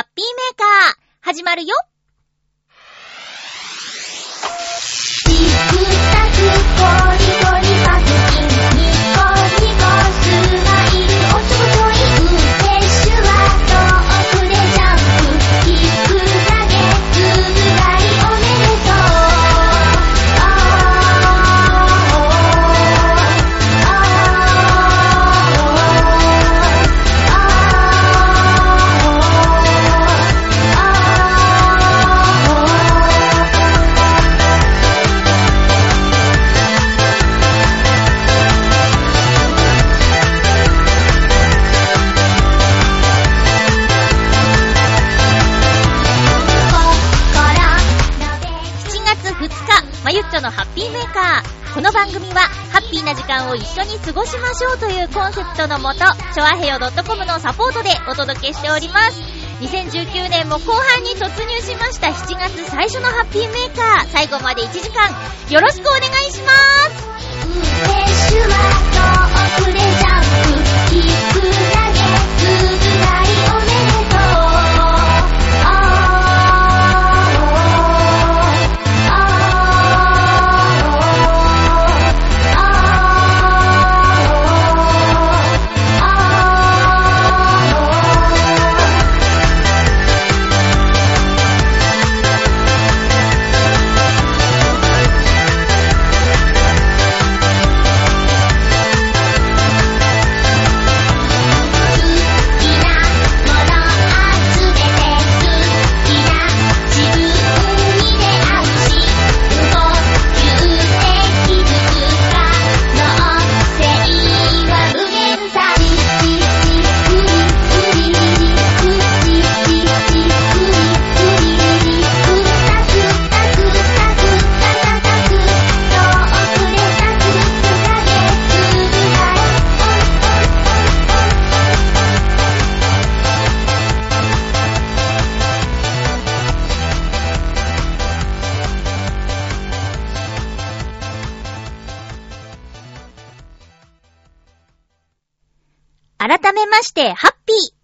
ハッピーメーカー、始まるよ。のハッピーメーカー。この番組は、ハッピーな時間を一緒に過ごしましょうというコンセプトのもと、ちょあへよ .com のサポートでお届けしております。2019年も後半に突入しました7月最初のハッピーメーカー。最後まで1時間、よろしくお願いします。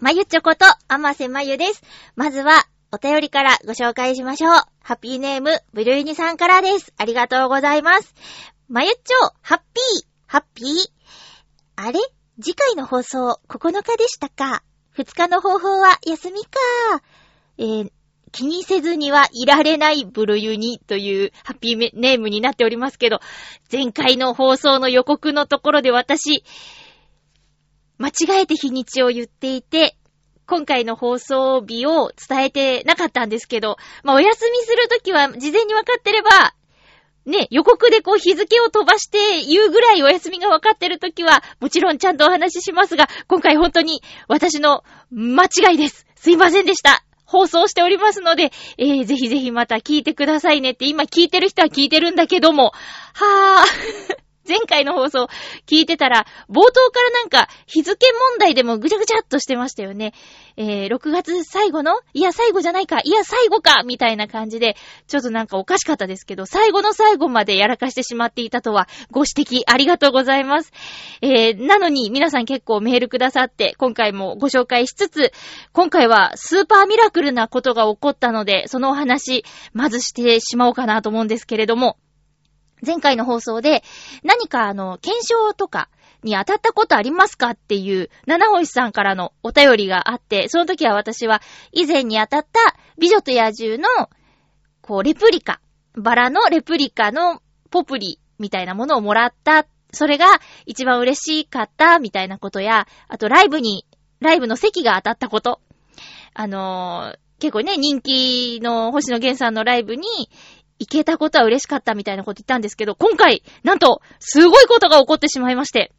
まゆちょこと、あませまゆです。まずは、お便りからご紹介しましょう。ハッピーネーム、ブルーニさんからです。ありがとうございます。まゆっちょ、ハッピー、ハッピー。あれ？次回の放送、9日でしたか？2日の方法は休みか。えー、気にせずにはいられないブルユニというハッピーネームになっておりますけど、前回の放送の予告のところで私、間違えて日にちを言っていて、今回の放送日を伝えてなかったんですけど、まあ、お休みするときは事前に分かってれば、ね、予告でこう日付を飛ばして言うぐらいお休みが分かってるときは、もちろんちゃんとお話ししますが、今回本当に私の間違いです。すいませんでした。放送しておりますので、えー、ぜひぜひまた聞いてくださいねって、今聞いてる人は聞いてるんだけども、はぁ、前回の放送聞いてたら、冒頭からなんか日付問題でもぐちゃぐちゃっとしてましたよね。えー、6月最後のいや、最後じゃないかいや、最後かみたいな感じで、ちょっとなんかおかしかったですけど、最後の最後までやらかしてしまっていたとは、ご指摘ありがとうございます。えー、なのに皆さん結構メールくださって、今回もご紹介しつつ、今回はスーパーミラクルなことが起こったので、そのお話、まずしてしまおうかなと思うんですけれども、前回の放送で、何かあの、検証とかに当たったことありますかっていう、七星さんからのお便りがあって、その時は私は以前に当たった美女と野獣の、こう、レプリカ、バラのレプリカのポプリみたいなものをもらった。それが一番嬉しかったみたいなことや、あとライブに、ライブの席が当たったこと。あのー結構ね、人気の星野源さんのライブに行けたことは嬉しかったみたいなこと言ったんですけど、今回、なんと、すごいことが起こってしまいまして。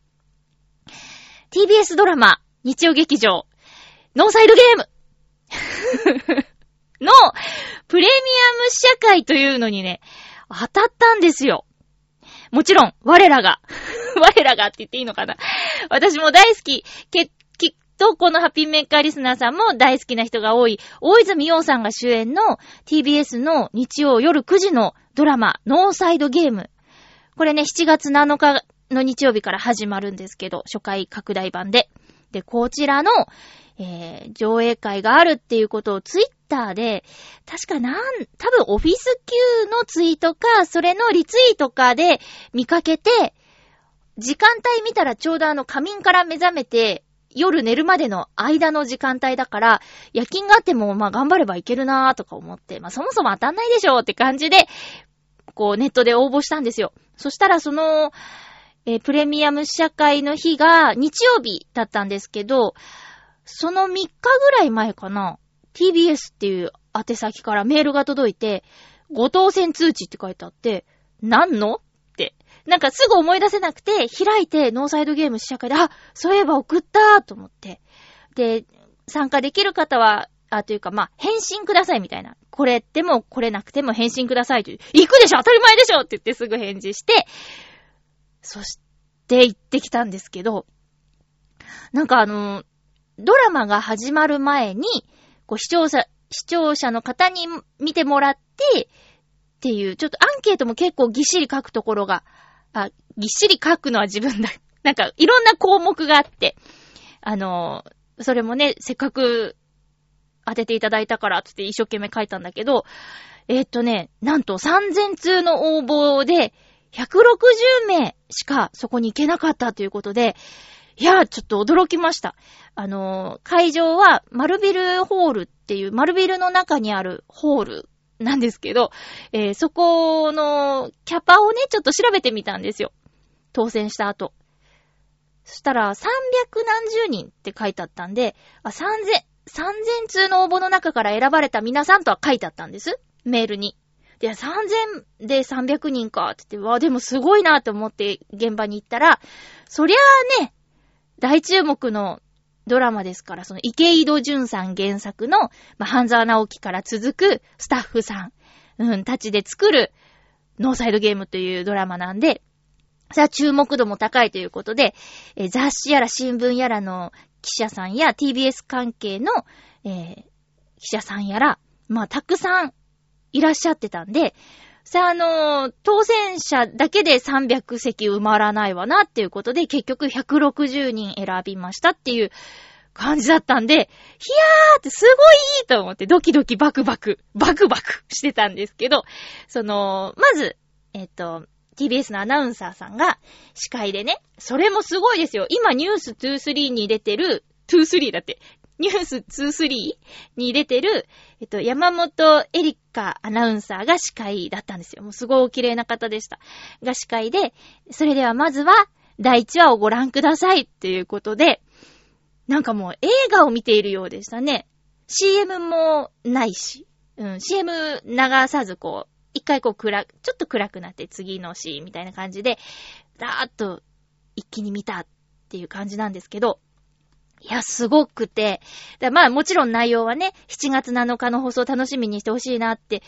TBS ドラマ、日曜劇場、ノーサイドゲーム の、プレミアム試写会というのにね、当たったんですよ。もちろん、我らが、我らがって言っていいのかな私も大好き、け、きっとこのハッピーメーカーリスナーさんも大好きな人が多い、大泉洋さんが主演の TBS の日曜夜9時のドラマ、ノーサイドゲーム。これね、7月7日の日曜日から始まるんですけど、初回拡大版で。で、こちらの、えー、上映会があるっていうことをツイッターで、確かなん、多分オフィス級のツイートか、それのリツイートかで見かけて、時間帯見たらちょうどあの仮眠から目覚めて、夜寝るまでの間の時間帯だから、夜勤があってもまあ頑張ればいけるなーとか思って、まあそもそも当たんないでしょうって感じで、こうネットで応募したんですよ。そしたらその、えー、プレミアム試写会の日が日曜日だったんですけど、その3日ぐらい前かな、TBS っていう宛先からメールが届いて、ご当選通知って書いてあって、何の？なんかすぐ思い出せなくて、開いてノーサイドゲーム試写会で、あ、そういえば送ったと思って。で、参加できる方は、あ、というか、まあ、返信くださいみたいな。これでも、これなくても返信くださいという。行くでしょ当たり前でしょって言ってすぐ返事して、そして行ってきたんですけど、なんかあの、ドラマが始まる前に、こう視聴者、視聴者の方に見てもらって、っていう、ちょっとアンケートも結構ぎっしり書くところがあ、ぎっしり書くのは自分だ。なんか、いろんな項目があって、あの、それもね、せっかく当てていただいたから、つって一生懸命書いたんだけど、えー、っとね、なんと3000通の応募で、160名しかそこに行けなかったということで、いやちょっと驚きました。あの、会場は、丸ビルホールっていう、丸ビルの中にあるホールなんですけど、えー、そこのキャパをね、ちょっと調べてみたんですよ。当選した後。そしたら、300何十人って書いてあったんで、あ、3000、3000通の応募の中から選ばれた皆さんとは書いてあったんです。メールに。で、3000で300人かって言って、わ、でもすごいなって思って現場に行ったら、そりゃあね、大注目のドラマですから、その池井戸潤さん原作の、まあ、半沢直樹から続くスタッフさん、うん、たちで作るノーサイドゲームというドラマなんで、さあ注目度も高いということで、え、雑誌やら新聞やらの記者さんや TBS 関係の、えー、記者さんやら、まあ、たくさんいらっしゃってたんで、さあ、あのー、当選者だけで300席埋まらないわなっていうことで、結局160人選びましたっていう感じだったんで、ひやーってすごいいいと思ってドキドキバクバク、バクバクしてたんですけど、その、まず、えっ、と、TBS のアナウンサーさんが司会でね、それもすごいですよ。今ニュース23に出てる、23だって、ニュース23に出てる、えっと、山本エリカアナウンサーが司会だったんですよ。もうすごいお綺麗な方でした。が司会で、それではまずは、第1話をご覧くださいっていうことで、なんかもう映画を見ているようでしたね。CM もないし、うん、CM 流さずこう、一回こう暗、ちょっと暗くなって次のシーンみたいな感じで、だーっと一気に見たっていう感じなんですけど、いや、すごくて。まあもちろん内容はね、7月7日の放送楽しみにしてほしいなって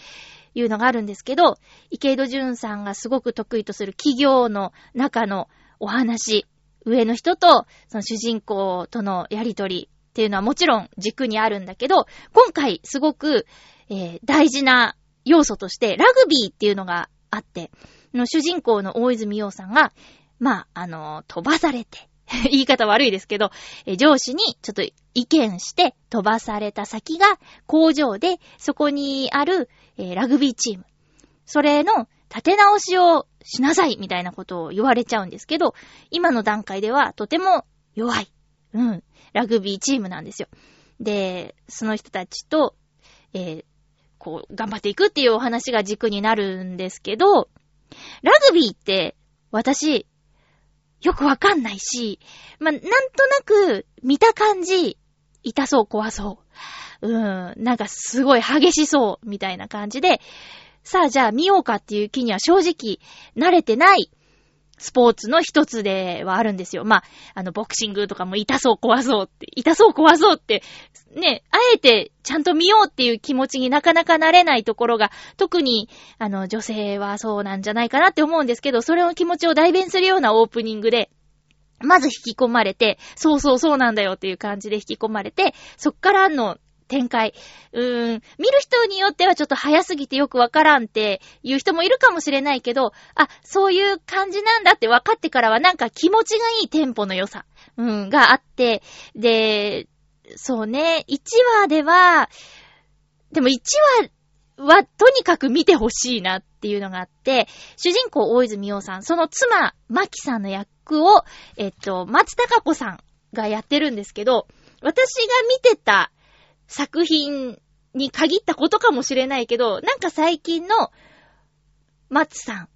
いうのがあるんですけど、池井戸潤さんがすごく得意とする企業の中のお話、上の人とその主人公とのやりとりっていうのはもちろん軸にあるんだけど、今回すごく、えー、大事な要素としてラグビーっていうのがあって、の主人公の大泉洋さんが、まあ、あの、飛ばされて、言い方悪いですけど、え上司にちょっと意見して飛ばされた先が工場で、そこにある、え、ラグビーチーム。それの立て直しをしなさいみたいなことを言われちゃうんですけど、今の段階ではとても弱い。うん。ラグビーチームなんですよ。で、その人たちと、えー、こう、頑張っていくっていうお話が軸になるんですけど、ラグビーって、私、よくわかんないし、まあ、なんとなく、見た感じ、痛そう、怖そう。うん、なんかすごい激しそう、みたいな感じで、さあじゃあ見ようかっていう気には正直、慣れてないスポーツの一つではあるんですよ。まあ、あの、ボクシングとかも痛そう怖そうって、痛そう怖そうって、ね、あえてちゃんと見ようっていう気持ちになかなかなれないところが、特に、あの、女性はそうなんじゃないかなって思うんですけど、それの気持ちを代弁するようなオープニングで、まず引き込まれて、そうそうそうなんだよっていう感じで引き込まれて、そっからの展開。うーん、見る人によってはちょっと早すぎてよくわからんっていう人もいるかもしれないけど、あ、そういう感じなんだって分かってからはなんか気持ちがいいテンポの良さ、うん、があって、で、そうね、1話では、でも1話はとにかく見てほしいなっていうのがあって、主人公大泉洋さん、その妻、マキさんの役を、えっと、松たか子さんがやってるんですけど、私が見てた作品に限ったことかもしれないけど、なんか最近の松さ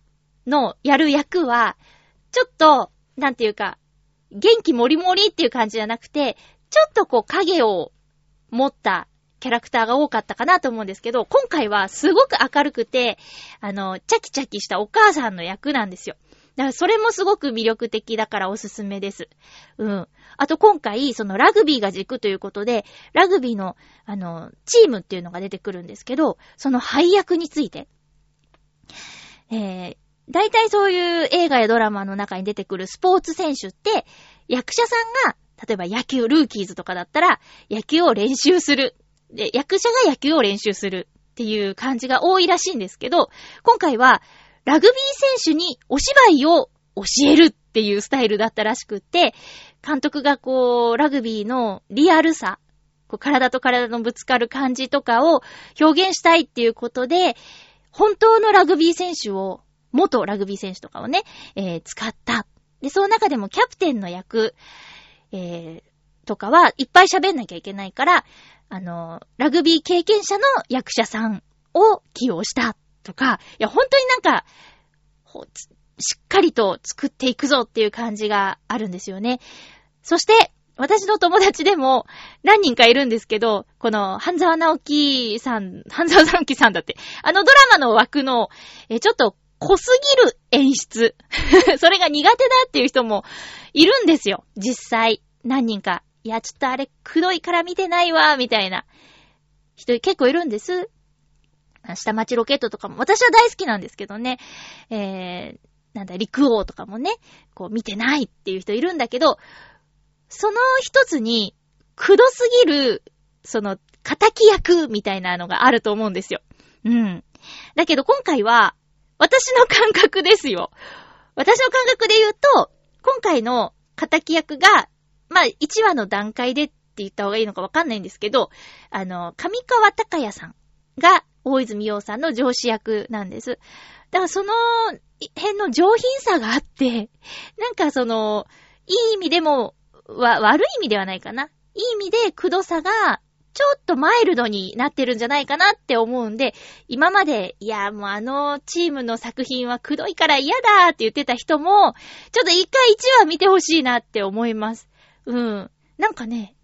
んのやる役は、ちょっと、なんていうか、元気もりもりっていう感じじゃなくて、ちょっとこう影を持ったキャラクターが多かったかなと思うんですけど、今回はすごく明るくて、あの、チャキチャキしたお母さんの役なんですよ。だからそれもすごく魅力的だからおすすめです。うん。あと今回、そのラグビーが軸ということで、ラグビーの、あの、チームっていうのが出てくるんですけど、その配役について。えー、大体そういう映画やドラマの中に出てくるスポーツ選手って、役者さんが、例えば野球、ルーキーズとかだったら、野球を練習する。で、役者が野球を練習するっていう感じが多いらしいんですけど、今回は、ラグビー選手にお芝居を教えるっていうスタイルだったらしくって、監督がこう、ラグビーのリアルさ、こう体と体のぶつかる感じとかを表現したいっていうことで、本当のラグビー選手を、元ラグビー選手とかをね、えー使った。で、その中でもキャプテンの役、えーとかはいっぱい喋んなきゃいけないから、あの、ラグビー経験者の役者さんを起用したとか、いや、本当になんか、しっかりと作っていくぞっていう感じがあるんですよね。そして、私の友達でも何人かいるんですけど、この、半沢直樹さん、半沢直樹さんだって、あのドラマの枠の、え、ちょっと濃すぎる演出。それが苦手だっていう人もいるんですよ。実際。何人か。いや、ちょっとあれ、くどいから見てないわ、みたいな人結構いるんです。下町ロケットとかも、私は大好きなんですけどね。えー、なんだ、陸王とかもね、こう見てないっていう人いるんだけど、その一つに、くどすぎる、その、仇役みたいなのがあると思うんですよ。うん。だけど今回は、私の感覚ですよ。私の感覚で言うと、今回の仇役が、まあ、1話の段階でって言った方がいいのかわかんないんですけど、あの、上川隆也さんが大泉洋さんの上司役なんです。だからその辺の上品さがあって、なんかその、いい意味でも、わ、悪い意味ではないかな。いい意味で、くどさが、ちょっとマイルドになってるんじゃないかなって思うんで、今まで、いや、もうあのチームの作品はくどいから嫌だって言ってた人も、ちょっと一回一話見てほしいなって思います。うん。なんかね、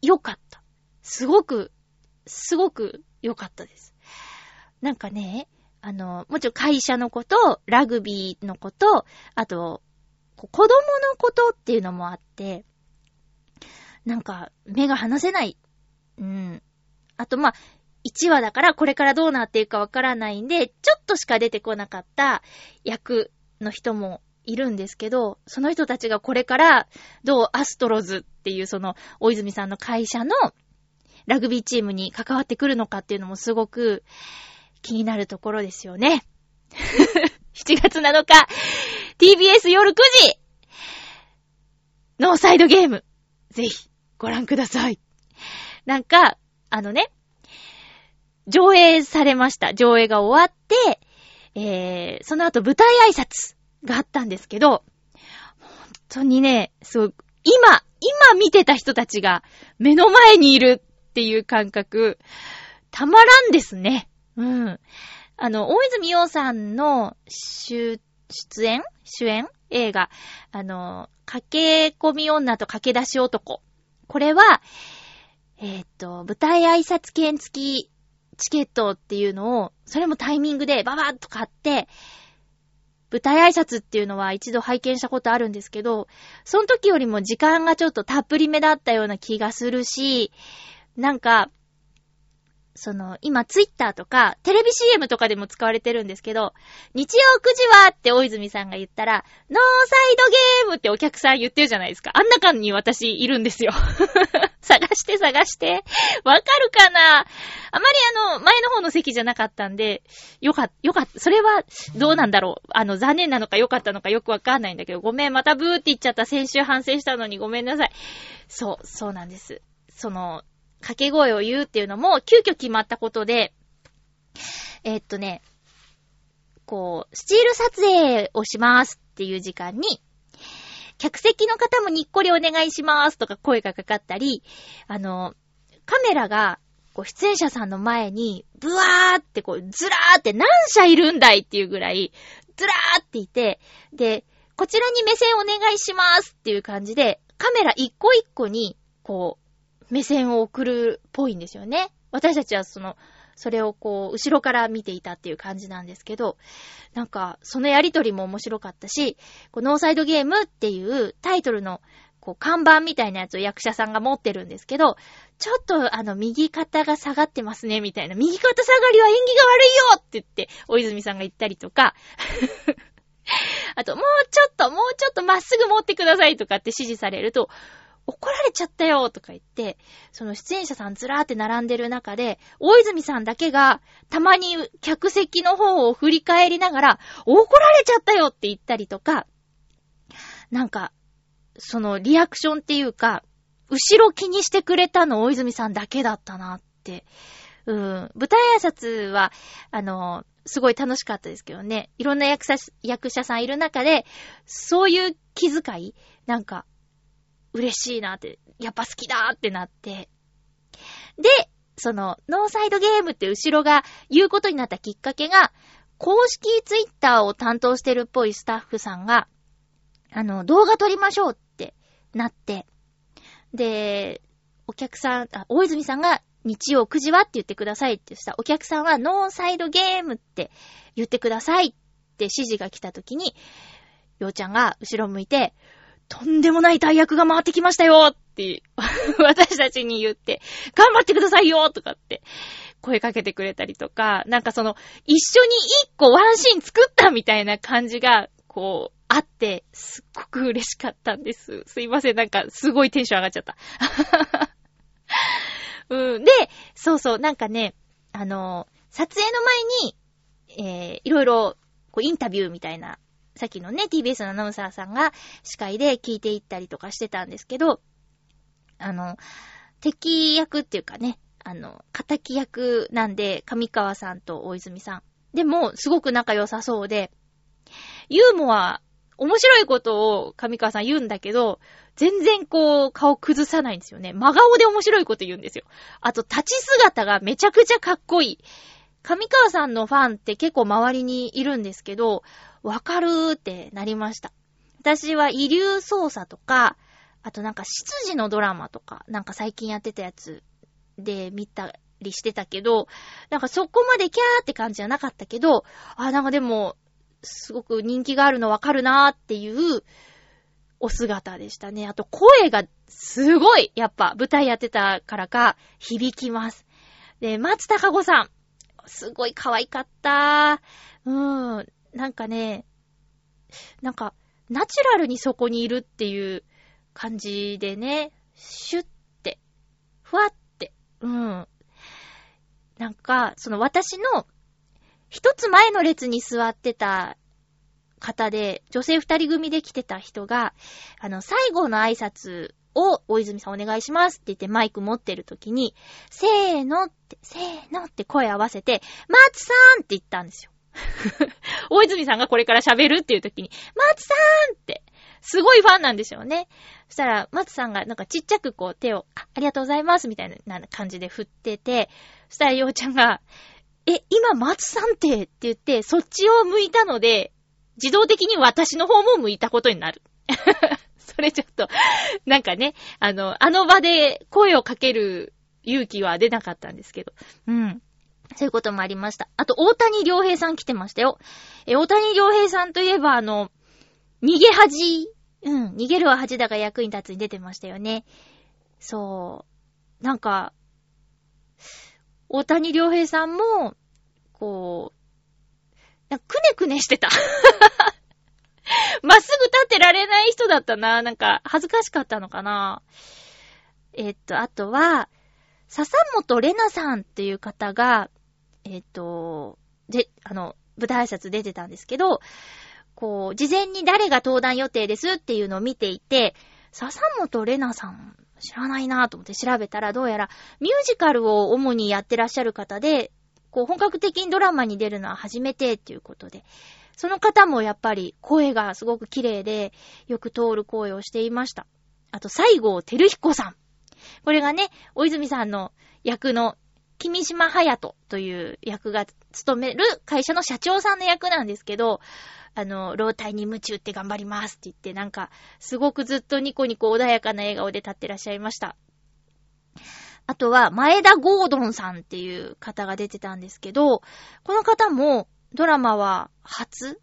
良かった。すごく、すごく良かったです。なんかね、あの、もちろん会社のこと、ラグビーのこと、あと、子供のことっていうのもあって、なんか、目が離せない。うん。あと、まあ、1話だからこれからどうなっていくかわからないんで、ちょっとしか出てこなかった役の人もいるんですけど、その人たちがこれからどうアストロズっていうその大泉さんの会社のラグビーチームに関わってくるのかっていうのもすごく気になるところですよね。7月7日、TBS 夜9時ノーサイドゲームぜひご覧ください。なんか、あのね、上映されました。上映が終わって、えー、その後舞台挨拶があったんですけど、本当にね、そう、今、今見てた人たちが目の前にいるっていう感覚、たまらんですね。うん。あの、大泉洋さんの出、出演？主演？映画、あの、駆け込み女と駆け出し男。これは、えーっと、舞台挨拶券付きチケットっていうのを、それもタイミングでババッと買って、舞台挨拶っていうのは一度拝見したことあるんですけど、その時よりも時間がちょっとたっぷりめだったような気がするし、なんか、その、今ツイッターとか、テレビ CM とかでも使われてるんですけど、日曜9時はって大泉さんが言ったら、ノーサイドゲームってお客さん言ってるじゃないですか。あん中に私いるんですよ。探して探して。わかるかな？あまりあの、前の方の席じゃなかったんで、よか、よかった。それは、どうなんだろう？あの、残念なのか良かったのかよくわかんないんだけど、ごめん、またブーって言っちゃった。先週反省したのにごめんなさい。そう、そうなんです。その、掛け声を言うっていうのも、急遽決まったことで、えーっとね、こう、スチール撮影をしますっていう時間に、客席の方もにっこりお願いしますとか声がかかったり、あの、カメラが、こう、出演者さんの前に、ブワーってこう、ずらーって何社いるんだいっていうぐらい、ずらーっていて、で、こちらに目線お願いしますっていう感じで、カメラ一個一個に、こう、目線を送るっぽいんですよね。私たちはその、それをこう、後ろから見ていたっていう感じなんですけど、なんか、そのやりとりも面白かったし、こうノーサイドゲームっていうタイトルの、こう、看板みたいなやつを役者さんが持ってるんですけど、ちょっとあの、右肩が下がってますね、みたいな。右肩下がりは縁起が悪いよって言って、大泉さんが言ったりとか、あと、もうちょっと、もうちょっとまっすぐ持ってくださいとかって指示されると、怒られちゃったよとか言って、その出演者さんずらーって並んでる中で、大泉さんだけが、たまに客席の方を振り返りながら、怒られちゃったよって言ったりとか、なんか、そのリアクションっていうか、後ろ気にしてくれたの大泉さんだけだったなって。うん。舞台挨拶は、あの、すごい楽しかったですけどね。いろんな役者役者さんいる中で、そういう気遣いなんか、嬉しいなって、やっぱ好きだってなって。で、その、ノーサイドゲームって後ろが言うことになったきっかけが、公式ツイッターを担当してるっぽいスタッフさんが、あの、動画撮りましょうってなって、で、お客さん、あ、大泉さんが日曜9時はって言ってくださいって言ったお客さんはノーサイドゲームって言ってくださいって指示が来た時に、ようちゃんが後ろ向いて、とんでもない大役が回ってきましたよって 私たちに言って、頑張ってくださいよとかって声かけてくれたりとか、なんかその、一緒に一個ワンシーン作ったみたいな感じが、こう、あって、すっごく嬉しかったんです。すいません、なんかすごいテンション上がっちゃった。うん、で、そうそう、なんかね、あの、撮影の前に、えー、いろいろ、こう、インタビューみたいなさっきのね、TBS のアナウンサーさんが司会で聞いていったりとかしてたんですけど、あの、敵役っていうかね、あの、仇役なんで、上川さんと大泉さん。でも、すごく仲良さそうで、ユーモア、面白いことを上川さん言うんだけど、全然こう、顔崩さないんですよね。真顔で面白いこと言うんですよ。あと、立ち姿がめちゃくちゃかっこいい。上川さんのファンって結構周りにいるんですけど、わかるーってなりました。私は遺留操作とか、あとなんか執事のドラマとか、なんか最近やってたやつで見たりしてたけど、なんかそこまでキャーって感じじゃなかったけど、あ、なんかでも、すごく人気があるのわかるなーっていうお姿でしたね。あと声がすごい、やっぱ舞台やってたからか響きます。で、松たか子さん。すごい可愛かった。うん。なんかね、なんか、ナチュラルにそこにいるっていう感じでね、シュッて、ふわって、うん。なんか、その私の一つ前の列に座ってた方で、女性二人組で来てた人が、あの、最後の挨拶を大泉さんお願いしますって言ってマイク持ってる時に、せーのって、せーのって声合わせて、松さんって言ったんですよ。大泉さんがこれから喋るっていう時に、松さんって、すごいファンなんでしょうね。そしたら、松さんがなんかちっちゃくこう手を、あ、ありがとうございますみたいな感じで振ってて、そしたらようちゃんが、え、今松さんってって言って、そっちを向いたので、自動的に私の方も向いたことになる。それちょっと、なんかね、あの、あの場で声をかける勇気は出なかったんですけど。うん。そういうこともありました。あと、大谷良平さん来てましたよ。え、大谷良平さんといえば、あの、逃げ恥。うん、逃げるは恥だが役に立つに出てましたよね。そう。なんか、大谷良平さんも、こう、くねくねしてた。まっすぐ立ってられない人だったな。なんか、恥ずかしかったのかな。えっと、あとは、笹本玲奈さんっていう方が、えっ、と、で、あの、舞台挨拶出てたんですけど、こう、事前に誰が登壇予定ですっていうのを見ていて、笹本玲奈さん、知らないなぁと思って調べたら、どうやらミュージカルを主にやってらっしゃる方で、こう本格的にドラマに出るのは初めてっていうことで、その方もやっぱり声がすごく綺麗で、よく通る声をしていました。あと、西郷照彦さん。これがね、大泉さんの役の、君島隼人という役が務める会社の社長さんの役なんですけど、あの、老体に夢中って頑張りますって言って、なんか、すごくずっとニコニコ穏やかな笑顔で立ってらっしゃいました。あとは、前田ゴードンさんっていう方が出てたんですけど、この方も、ドラマは初って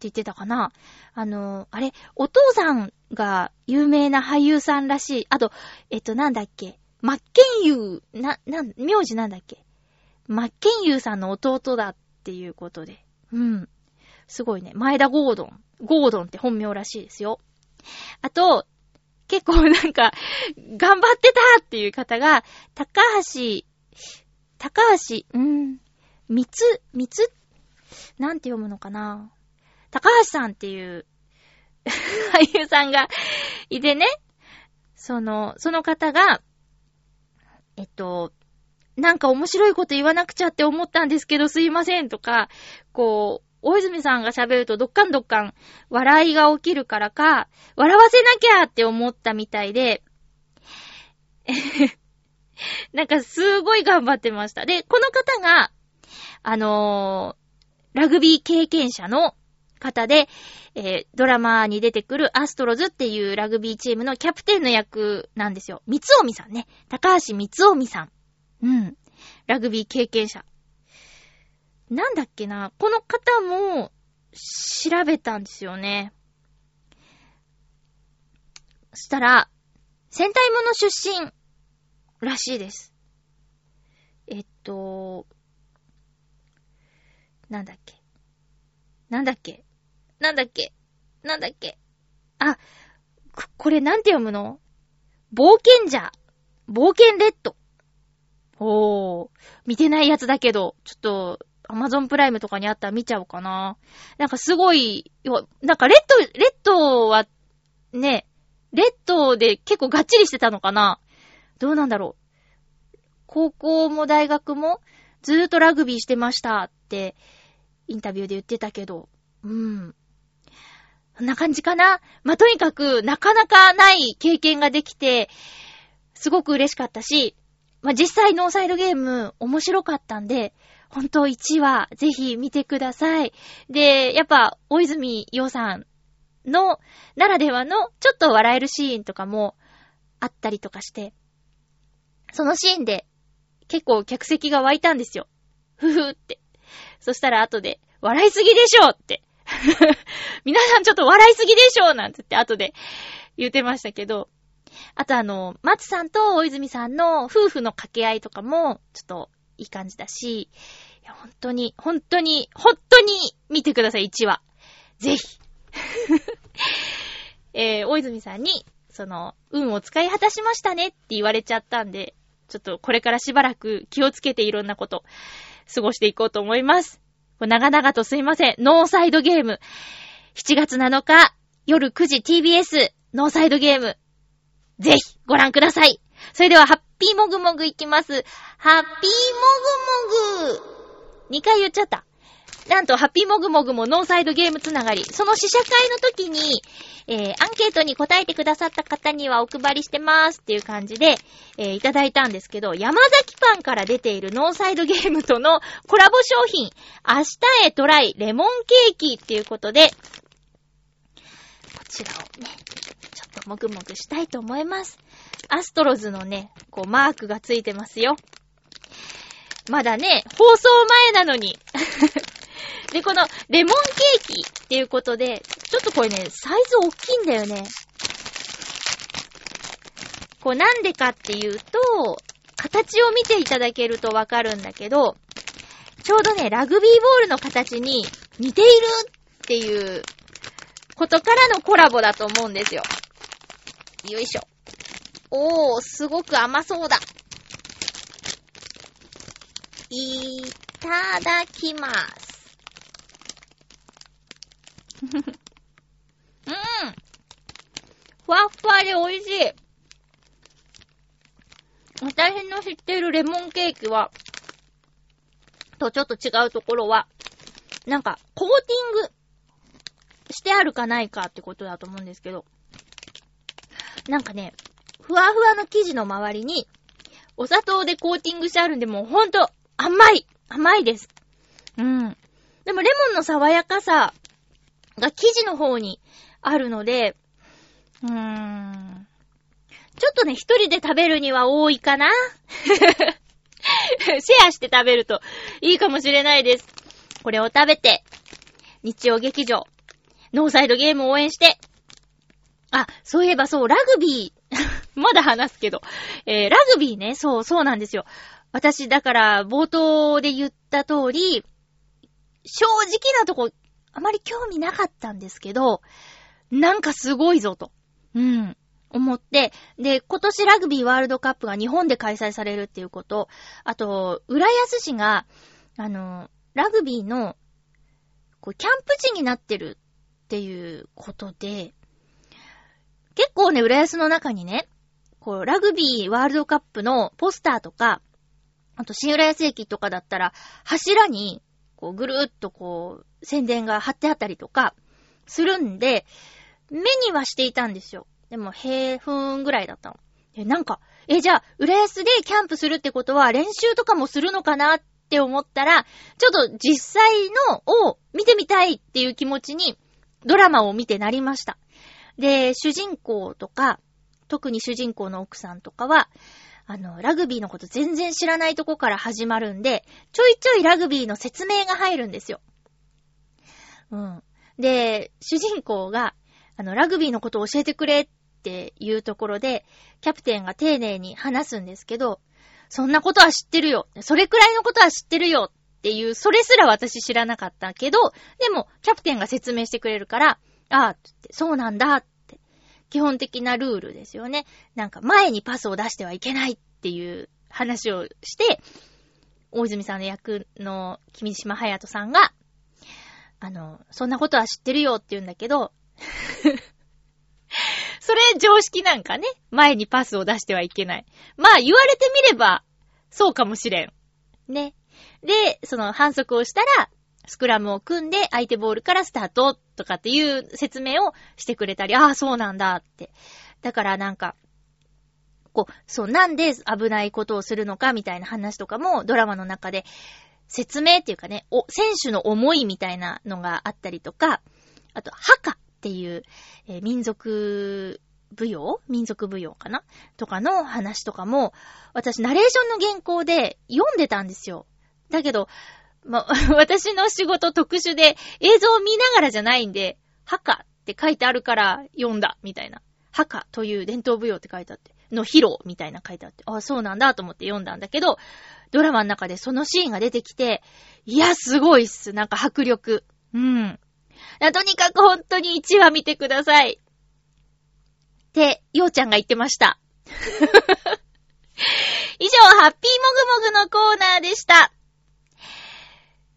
言ってたかなあの、あれ、お父さんが有名な俳優さんらしい。あと、えっと、なんだっけマッケンユー、な、な、名字なんだっけマッケンユーさんの弟だっていうことで。うん。すごいね。前田ゴードン。ゴードンって本名らしいですよ。あと、結構なんか、頑張ってたっていう方が、高橋、高橋、うん、みつ、みつって、なんて読むのかな？高橋さんっていう 俳優さんがいてね、その、その方が、えっと、なんか面白いこと言わなくちゃって思ったんですけどすいませんとか、こう、大泉さんが喋るとどっかんどっかん笑いが起きるからか、笑わせなきゃって思ったみたいで、なんかすごい頑張ってました。で、この方が、あの、ラグビー経験者の方で、えー、ドラマに出てくるアストロズっていうラグビーチームのキャプテンの役なんですよ。三つおみさんね。高橋三つおみさん。うん。ラグビー経験者。なんだっけな、この方も調べたんですよね。そしたら、戦隊もの出身らしいです。えっと、なんだっけ？なんだっけ？なんだっけ？なんだっけ？あ、これなんて読むの？冒険者。冒険レッド。おー。見てないやつだけど、ちょっと、アマゾンプライムとかにあったら見ちゃおうかな。なんかすごい、なんかレッド、レッドは、ね、レッドで結構がっちりしてたのかなどうなんだろう。高校も大学もずーっとラグビーしてましたってインタビューで言ってたけど、うん。そんな感じかな？まあ、とにかくなかなかない経験ができて、すごく嬉しかったし、まあ、実際ノーサイドゲーム面白かったんで、本当1話ぜひ見てください。で、やっぱ、大泉洋さんの、ならではの、ちょっと笑えるシーンとかもあったりとかして、そのシーンで結構客席が湧いたんですよ。ふふって。そしたら後で、笑いすぎでしょって。皆さんちょっと笑いすぎでしょなんて言って後で言ってましたけど、あとあの、松さんと大泉さんの夫婦の掛け合いとかも、ちょっといい感じだし、いや、本当に、本当に、本当に見てください、1話。ぜひ。えー、大泉さんに、その、運を使い果たしましたねって言われちゃったんで、ちょっとこれからしばらく気をつけていろんなこと、過ごしていこうと思います。長々とすいません。ノーサイドゲーム。7月7日、夜9時 TBS、ノーサイドゲーム。ぜひ、ご覧ください。それでは、ハッピーモグモグいきます。ハッピーモグモグ !2 回言っちゃった。なんと、ハッピーもぐもぐもノーサイドゲームつながり。その試写会の時に、えー、アンケートに答えてくださった方にはお配りしてますっていう感じで、えー、いただいたんですけど、山崎パンから出ているノーサイドゲームとのコラボ商品、明日へトライレモンケーキっていうことで、こちらをね、ちょっともぐもぐしたいと思います。アストロズのね、こう、マークがついてますよ。まだね、放送前なのに。で、この、レモンケーキっていうことで、ちょっとこれね、サイズ大きいんだよね。こう、なんでかっていうと、形を見ていただけるとわかるんだけど、ちょうどね、ラグビーボールの形に似ているっていうことからのコラボだと思うんですよ。よいしょ。おー、すごく甘そうだ。いただきます。うん。ふわっふわで美味しい。私の知ってるレモンケーキは、とちょっと違うところは、なんか、コーティングしてあるかないかってことだと思うんですけど、なんかね、ふわふわの生地の周りに、お砂糖でコーティングしてあるんで、もうほんと、甘い甘いです。うん。でもレモンの爽やかさが生地の方にあるので、うーん。ちょっとね、一人で食べるには多いかな シェアして食べるといいかもしれないです。これを食べて、日曜劇場、ノーサイドゲームを応援して、あ、そういえばそう、ラグビー、まだ話すけど、えー、ラグビーね、そう、そうなんですよ。私、だから、冒頭で言った通り、正直なとこ、あまり興味なかったんですけど、なんかすごいぞと。うん。思って、で、今年ラグビーワールドカップが日本で開催されるっていうこと、あと、浦安市が、あの、ラグビーの、こう、キャンプ地になってるっていうことで、結構ね、浦安の中にね、こう、ラグビーワールドカップのポスターとか、あと新浦安駅とかだったら、柱に、こう、ぐるーっとこう、宣伝が貼ってあったりとか、するんで、目にはしていたんですよ。でも、平分ぐらいだったの。で、なんか、え、じゃあ、浦安でキャンプするってことは、練習とかもするのかなって思ったら、ちょっと実際のを見てみたいっていう気持ちに、ドラマを見てなりました。で、主人公とか、特に主人公の奥さんとかは、あの、ラグビーのこと全然知らないとこから始まるんで、ちょいちょいラグビーの説明が入るんですよ。うん。で、主人公が、あの、ラグビーのことを教えてくれっていうところで、キャプテンが丁寧に話すんですけど、そんなことは知ってるよ。それくらいのことは知ってるよっていう、それすら私知らなかったけど、でも、キャプテンが説明してくれるから、ああ、そうなんだって。基本的なルールですよね。なんか前にパスを出してはいけないっていう話をして、大泉さんの役の君島隼人さんが、あの、そんなことは知ってるよって言うんだけど、それ常識なんかね。前にパスを出してはいけない。まあ言われてみれば、そうかもしれん。ね。で、その反則をしたら、スクラムを組んで相手ボールからスタートとかっていう説明をしてくれたり、ああ、そうなんだって。だからなんか、こう、そう、なんで危ないことをするのかみたいな話とかもドラマの中で説明っていうかね、お、選手の思いみたいなのがあったりとか、あと、ハカっていう、えー、民族舞踊民族舞踊かな？とかの話とかも、私ナレーションの原稿で読んでたんですよ。だけど、ま、私の仕事特殊で映像を見ながらじゃないんで、墓って書いてあるから読んだ、みたいな。墓という伝統舞踊って書いてあって、の披露みたいな書いてあって、あ、そうなんだと思って読んだんだけど、ドラマの中でそのシーンが出てきて、いや、すごいっす。なんか迫力。うん。とにかく本当に1話見てください。って、ようちゃんが言ってました。以上、ハッピーもぐもぐのコーナーでした。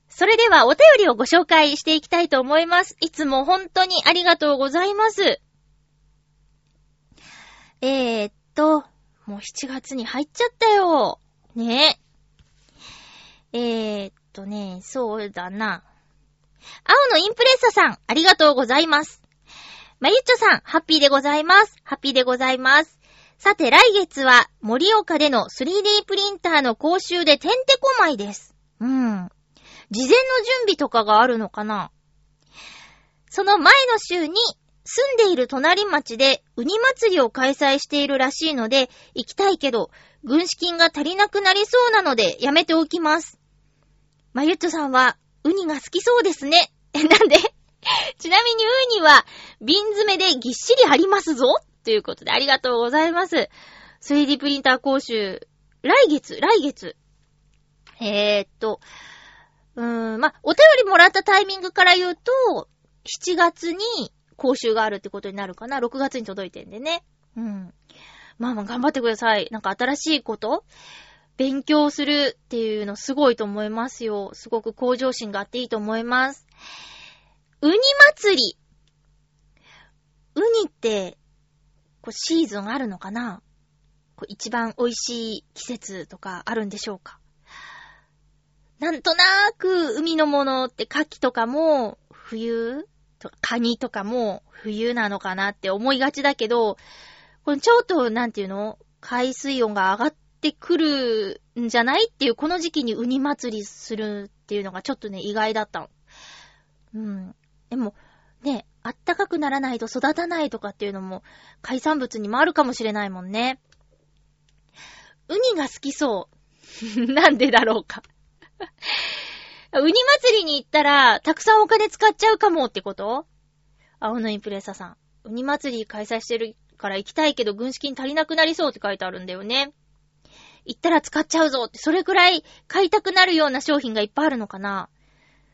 それではお便りをご紹介していきたいと思います。いつも本当にありがとうございます。えー、っと、もう7月に入っちゃったよ。ねえ。えー、っとね、そうだな。青のインプレッサさん、ありがとうございます。まゆっちょさん、ハッピーでございます。ハッピーでございます。さて、来月は、森岡での 3D プリンターの講習でてんてこまいです。うん。事前の準備とかがあるのかなその前の週に住んでいる隣町でウニ祭りを開催しているらしいので行きたいけど、軍資金が足りなくなりそうなのでやめておきます。まゆっちょさんはウニが好きそうですね。え なんで？ちなみにウニは瓶詰めでぎっしり貼りますぞということでありがとうございます。3D プリンター講習、来月、来月。えー、っと、うーん、まお便りもらったタイミングから言うと、7月に講習があるってことになるかな ?6 月に届いてんでね。うん。まあまあ頑張ってください。なんか新しいこと勉強するっていうのすごいと思いますよ。すごく向上心があっていいと思います。ウニ祭り。ウニって、こうシーズンあるのかな？こう一番美味しい季節とかあるんでしょうか？なんとなーく海のものって牡蠣とかも冬とかカニとかも冬なのかなって思いがちだけど、これちょっとなんていうの？海水温が上がってくるんじゃないっていうこの時期にウニ祭りするっていうのがちょっとね意外だったの。うん。でも、ね、あったかくならないと育たないとかっていうのも海産物にもあるかもしれないもんね。ウニが好きそう。なんでだろうか。ウニ祭りに行ったら、たくさんお金使っちゃうかもってこと？青のインプレッサさん。ウニ祭り開催してるから行きたいけど軍資金足りなくなりそうって書いてあるんだよね。行ったら使っちゃうぞって、それくらい買いたくなるような商品がいっぱいあるのかな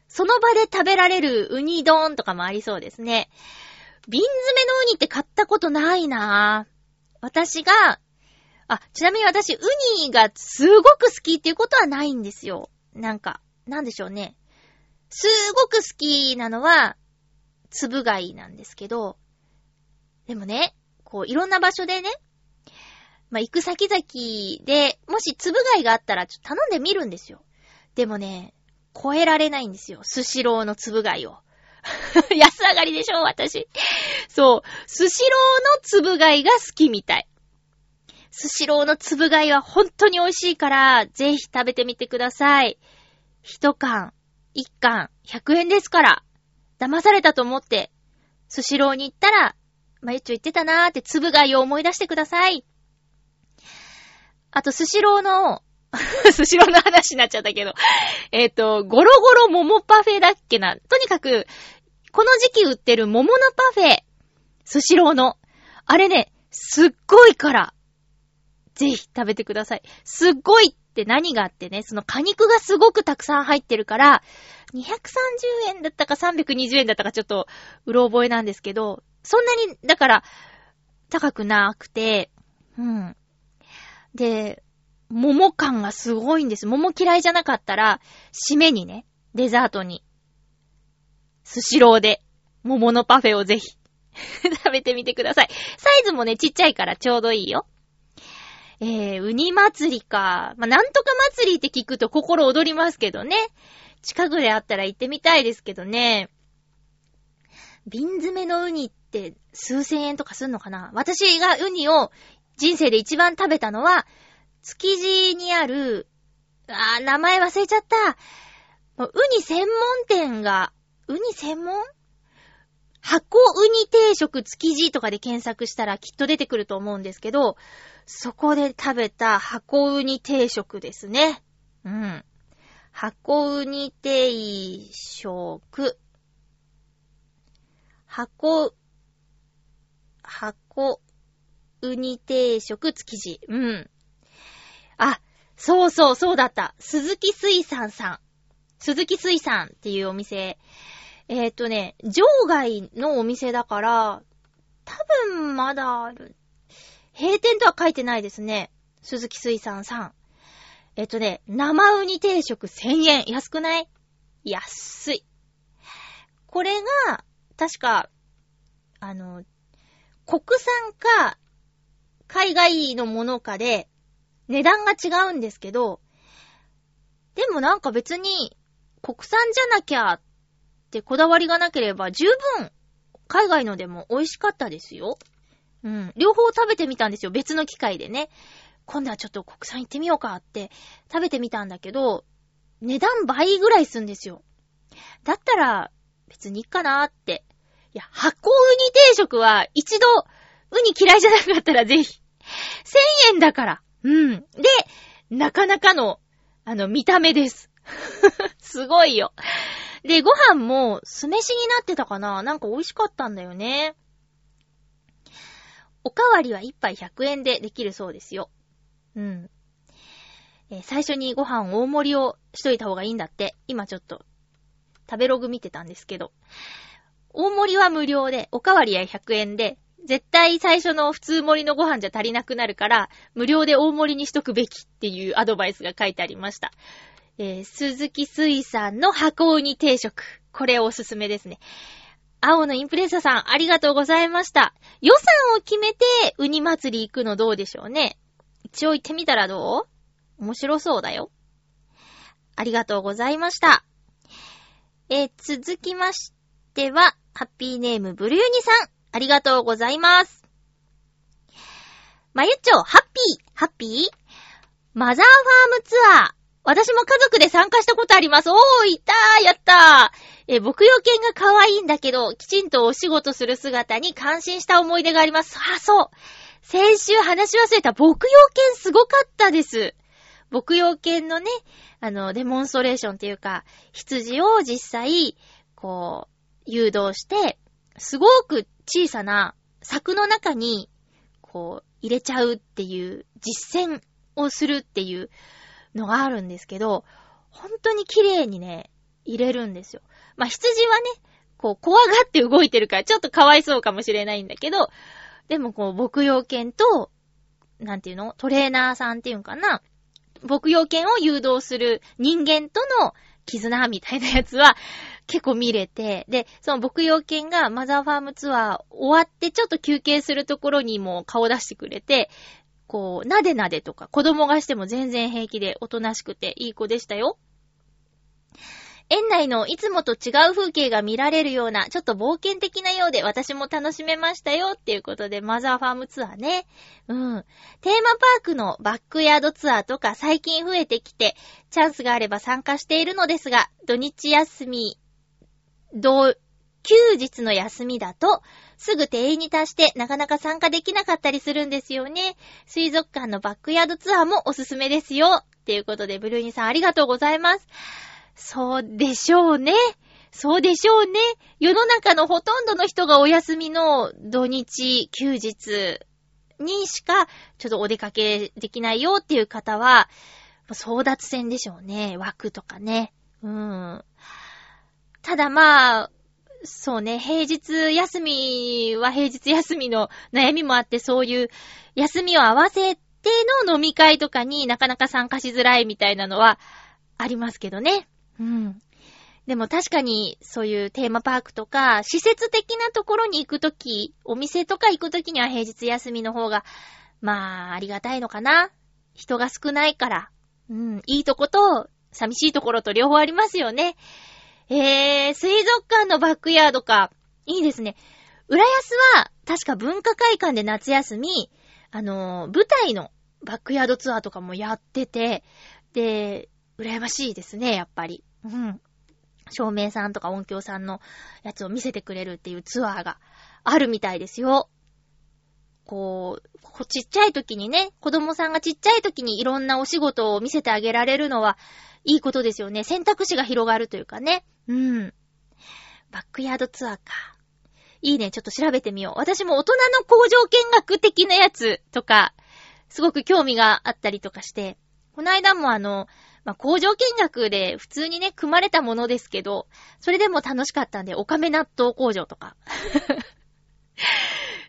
その場で食べられるウニ丼とかもありそうですね。瓶詰めのウニって買ったことないなぁ。私が、あ、ちなみに私、ウニがすごく好きっていうことはないんですよ。なんか、なんでしょうね。すごく好きなのは、粒貝なんですけど、でもね、こう、いろんな場所でね、まあ、行く先々で、もし粒貝があったら、ちょっと頼んでみるんですよ。でもね、超えられないんですよ。スシローの粒貝を。安上がりでしょ、私。そう。スシローの粒貝が好きみたい。スシローの粒貝は本当に美味しいから、ぜひ食べてみてください。一缶、一缶、100円ですから。騙されたと思って、スシローに行ったら、まゆっちょ言ってたなーって粒貝を思い出してください。あと、スシローの、スシローの話になっちゃったけど、えっ、と、ゴロゴロ桃パフェだっけな。とにかく、この時期売ってる桃のパフェ、スシローの、あれね、すっごいから、ぜひ食べてください。すっごいって何があってね、その果肉がすごくたくさん入ってるから、230円だったか320円だったかちょっと、うろ覚えなんですけど、そんなに、だから、高くなくて、うん。で、桃感がすごいんです。桃嫌いじゃなかったら、締めにね、デザートに、スシローで、桃のパフェをぜひ、食べてみてください。サイズもね、ちっちゃいからちょうどいいよ。えー、ウニ祭りか。まあ、なんとか祭りって聞くと心躍りますけどね。近くであったら行ってみたいですけどね。瓶詰めのウニって数千円とかすんのかな私がウニを人生で一番食べたのは、築地にある、あー、名前忘れちゃった。うウニ専門店が、ウニ専門？箱ウニ定食築地とかで検索したらきっと出てくると思うんですけど、そこで食べた箱ウニ定食ですね。うん。箱ウニ定食。箱、箱ウニ定食築地。うん。あ、そうそうそうだった。鈴木水産さん。鈴木水産っていうお店。えっ、とね、場外のお店だから、多分まだある。閉店とは書いてないですね。鈴木水産さん。えっ、とね、生ウニ定食1000円。安くない？安い。これが、確か、あの、国産か、海外のものかで、値段が違うんですけど、でもなんか別に、国産じゃなきゃってこだわりがなければ十分海外のでも美味しかったですよ。うん。両方食べてみたんですよ。別の機会でね。今度はちょっと国産行ってみようかって食べてみたんだけど、値段倍ぐらいすんですよ。だったら別にいいかなーって。いや、箱ウニ定食は一度ウニ嫌いじゃなかったらぜひ。1000円だから。うん。で、なかなかの、あの、見た目です。すごいよ。で、ご飯も酢飯になってたかななんか美味しかったんだよね。おかわりは1杯100円でできるそうですよ。うん。え最初にご飯大盛りをしといた方がいいんだって。今ちょっと、食べログ見てたんですけど。大盛りは無料で、おかわりは100円で、絶対最初の普通盛りのご飯じゃ足りなくなるから、無料で大盛りにしとくべきっていうアドバイスが書いてありました。えー、鈴木水産の箱ウニ定食。これおすすめですね。青のインプレッサさん、ありがとうございました。予算を決めて、ウニ祭り行くのどうでしょうね。一応行ってみたらどう？面白そうだよ。ありがとうございました。えー続きましては、ハッピーネームブルユニさん、ありがとうございます。まゆっちょ、ハッピー、ハッピー？マザーファームツアー。私も家族で参加したことあります。おー、いたー、やったー。え、牧羊犬が可愛いんだけど、きちんとお仕事する姿に感心した思い出があります。あ、そう。先週話し忘れた牧羊犬すごかったです。牧羊犬のね、あの、デモンストレーションっていうか、羊を実際、こう、誘導して、すごく小さな柵の中に、こう、入れちゃうっていう実践をするっていうのがあるんですけど、本当に綺麗にね、入れるんですよ。まあ、羊はね、こう、怖がって動いてるからちょっとかわいそうかもしれないんだけど、でもこう、牧羊犬と、なんていうの？トレーナーさんっていうんかな？牧羊犬を誘導する人間との絆みたいなやつは結構見れて、で、その牧羊犬がマザーファームツアー終わってちょっと休憩するところにも顔出してくれて、こう、なでなでとか子供がしても全然平気でおとなしくていい子でしたよ。園内のいつもと違う風景が見られるような、ちょっと冒険的なようで私も楽しめましたよっていうことで、マザーファームツアーね。うん。テーマパークのバックヤードツアーとか最近増えてきて、チャンスがあれば参加しているのですが、土日休み、土、休日の休みだと、すぐ定員に達してなかなか参加できなかったりするんですよね。水族館のバックヤードツアーもおすすめですよ。っていうことで、ブルーニさんありがとうございます。そうでしょうね。そうでしょうね。世の中のほとんどの人がお休みの土日、休日にしかちょっとお出かけできないよっていう方は、争奪戦でしょうね。枠とかね。うん。ただまあ、そうね、平日休みは平日休みの悩みもあって、そういう休みを合わせての飲み会とかになかなか参加しづらいみたいなのはありますけどね。うん。でも確かにそういうテーマパークとか、施設的なところに行くとき、お店とか行くときには平日休みの方が、まあ、ありがたいのかな。人が少ないから。うん、いいとこと、寂しいところと両方ありますよね。えー、水族館のバックヤードか。いいですね。浦安は、確か文化会館で夏休み、あのー舞台のバックヤードツアーとかもやってて、で、羨ましいですね、やっぱり。うん。照明さんとか音響さんのやつを見せてくれるっていうツアーがあるみたいですよ。こう、こうちっちゃい時にね、子供さんがちっちゃい時にいろんなお仕事を見せてあげられるのは、いいことですよね。選択肢が広がるというかね。うん。バックヤードツアーか。いいね。ちょっと調べてみよう。私も大人の工場見学的なやつとか、すごく興味があったりとかして、この間もあの、まあ、工場見学で普通にね、組まれたものですけど、それでも楽しかったんで、おかめ納豆工場とか。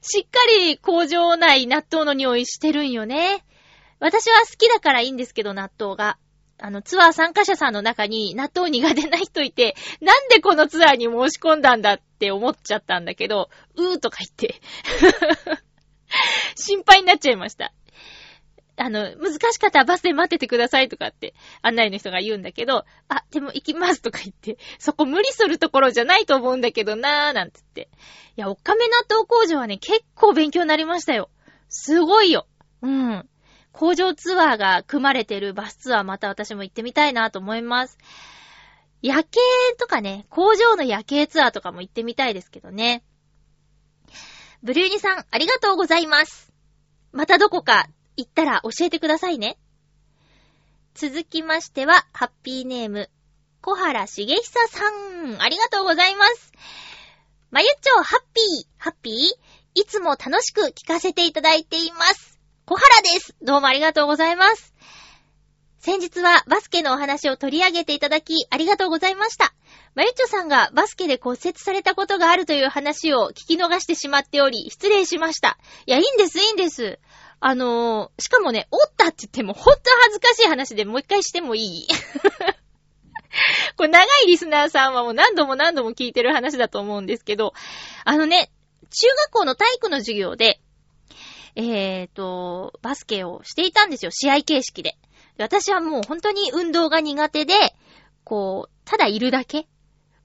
しっかり工場内納豆の匂いしてるんよね。私は好きだからいいんですけど、納豆が。あの、ツアー参加者さんの中に納豆苦手な人いて、なんでこのツアーに申し込んだんだって思っちゃったんだけど、うーとか言って。心配になっちゃいました。あの、難しかったらバスで待っててくださいとかって案内の人が言うんだけど、あ、でも行きますとか言って、そこ無理するところじゃないと思うんだけどなーなんつって。いや、おっかめ納豆工場はね、結構勉強になりましたよ。すごいよ。うん。工場ツアーが組まれてるバスツアーまた私も行ってみたいなと思います。夜景とかね、工場の夜景ツアーとかも行ってみたいですけどね。ブルーニさん、ありがとうございます。またどこか行ったら教えてくださいね。続きましては、ハッピーネーム、小原茂久さん、ありがとうございます。まゆっちょ、ハッピー、ハッピーいつも楽しく聞かせていただいています。小原です。どうもありがとうございます。先日はバスケのお話を取り上げていただき、ありがとうございました。まゆっちょさんがバスケで骨折されたことがあるという話を聞き逃してしまっており、失礼しました。いや、いいんです、いいんです。あのー、しかもね、折ったって言っても、ほんと恥ずかしい話でもう一回してもいい これ長いリスナーさんはもう何度も何度も聞いてる話だと思うんですけど、あのね、中学校の体育の授業で、えーと、バスケをしていたんですよ。試合形式。で私はもう本当に運動が苦手で、こう、ただいるだけ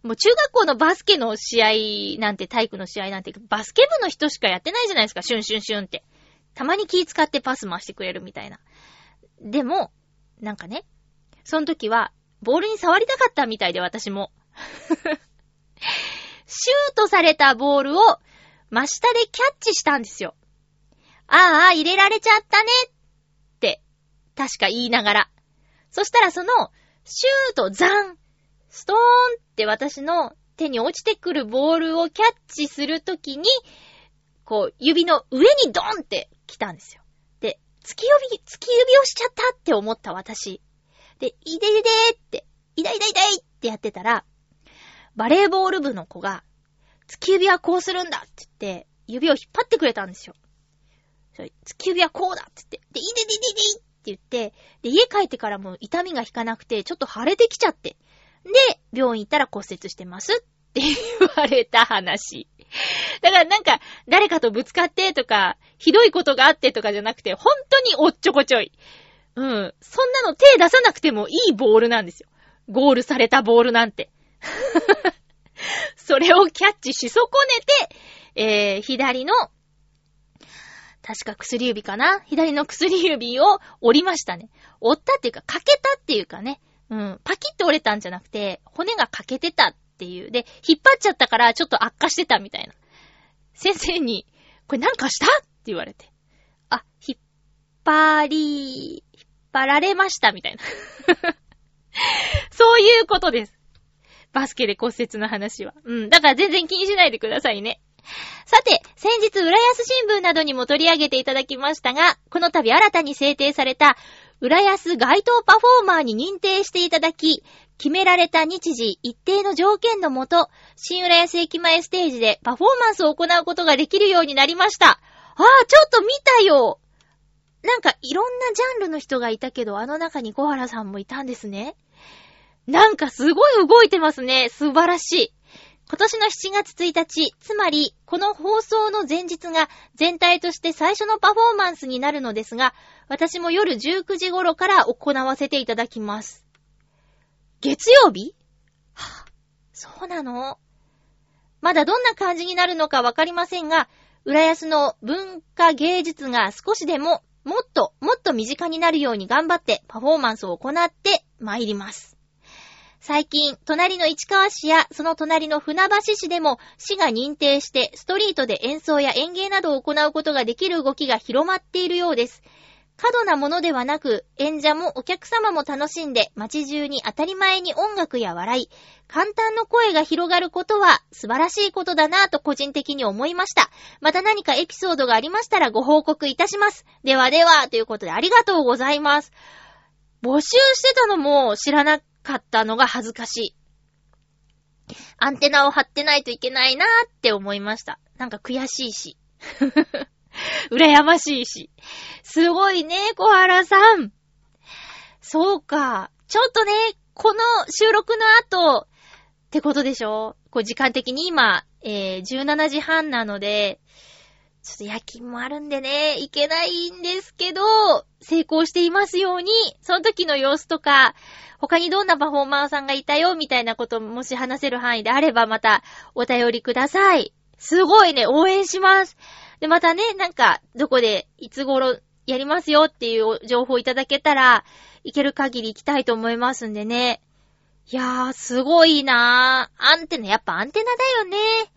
もう中学校のバスケの試合なんて、体育の試合なんて、バスケ部の人しかやってないじゃないですか、シュンシュンシュンって。たまに気使ってパス回してくれるみたいな。でも、なんかね、その時は、ボールに触りたかったみたいで、私も。シュートされたボールを真下でキャッチしたんですよ。ああ、入れられちゃったねって、確か言いながら。そしたらその、シュートザンストーンって私の手に落ちてくるボールをキャッチするときに、こう、指の上にドンって来たんですよ。で、突き指、突き指をしちゃったって思った私。で、いでいでーって、いだいだいだいってやってたら、バレーボール部の子が、突き指はこうするんだって言って、指を引っ張ってくれたんですよ。突き指はこうだって言って、で、いでいでいでって言って、で、家帰ってからも痛みが引かなくて、ちょっと腫れてきちゃって。で、病院行ったら骨折してますって 言われた話。だからなんか、誰かとぶつかってとか、ひどいことがあってとかじゃなくて、本当におっちょこちょい。うん。そんなの手出さなくてもいいボールなんですよ。ゴールされたボールなんて。それをキャッチし損ねて、えー、左の、確か薬指かな？左の薬指を折りましたね。折ったっていうか、欠けたっていうかね。うん。パキッと折れたんじゃなくて、骨が欠けてたっていう。で、引っ張っちゃったからちょっと悪化してたみたいな。先生に、これなんかした？って言われて。あ、引っ張り、引っ張られましたみたいな。そういうことです。バスケで骨折の話は。うん。だから全然気にしないでくださいね。さて、先日、浦安新聞などにも取り上げていただきましたが、この度新たに制定された、浦安街頭パフォーマーに認定していただき、決められた日時、一定の条件のもと、新浦安駅前ステージでパフォーマンスを行うことができるようになりました。ああ、ちょっと見たよなんかいろんなジャンルの人がいたけど、あの中に小原さんもいたんですね。なんかすごい動いてますね。素晴らしい。今年の7月1日、つまり、この放送の前日が全体として最初のパフォーマンスになるのですが、私も夜19時頃から行わせていただきます。月曜日？はぁ、そうなの？まだどんな感じになるのかわかりませんが、浦安の文化芸術が少しでももっともっと身近になるように頑張ってパフォーマンスを行って参ります。最近、隣の市川市やその隣の船橋市でも市が認定してストリートで演奏や演芸などを行うことができる動きが広まっているようです。過度なものではなく、演者もお客様も楽しんで街中に当たり前に音楽や笑い、簡単の声が広がることは素晴らしいことだなぁと個人的に思いました。また何かエピソードがありましたらご報告いたします。ではでは、ということでありがとうございます。募集してたのも知らなかったのが恥ずかしい。アンテナを張ってないといけないなーって思いました。なんか悔しいし。羨ましいし。すごいね、小原さん。そうか。ちょっとね、この収録の後、ってことでしょ？こう時間的に今、えー、17時半なので、ちょっと夜勤もあるんでね、いけないんですけど、成功していますように、その時の様子とか、他にどんなパフォーマーさんがいたよ、みたいなこともし話せる範囲であればまたお便りください。すごいね、応援します。で、またね、なんか、どこで、いつ頃やりますよっていう情報いただけたら、いける限り行きたいと思いますんでね。いやー、すごいなー。アンテナ、やっぱアンテナだよね。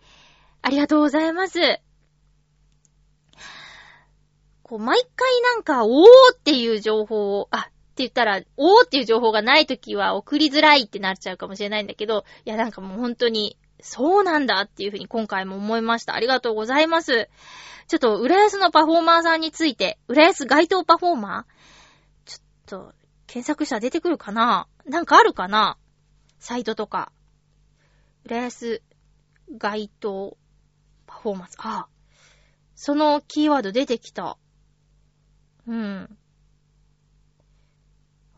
ありがとうございます。こう、毎回なんか、おーっていう情報を、あ、って言ったら、おーっていう情報がないときは送りづらいってなっちゃうかもしれないんだけど、いや、なんかもう本当に、そうなんだっていうふうに今回も思いました。ありがとうございます。ちょっと、浦安のパフォーマーさんについて、浦安街頭パフォーマー？ちょっと、検索したら出てくるかな？なんかあるかな？サイトとか。浦安街頭パフォーマンス。ああ。そのキーワード出てきた。うん。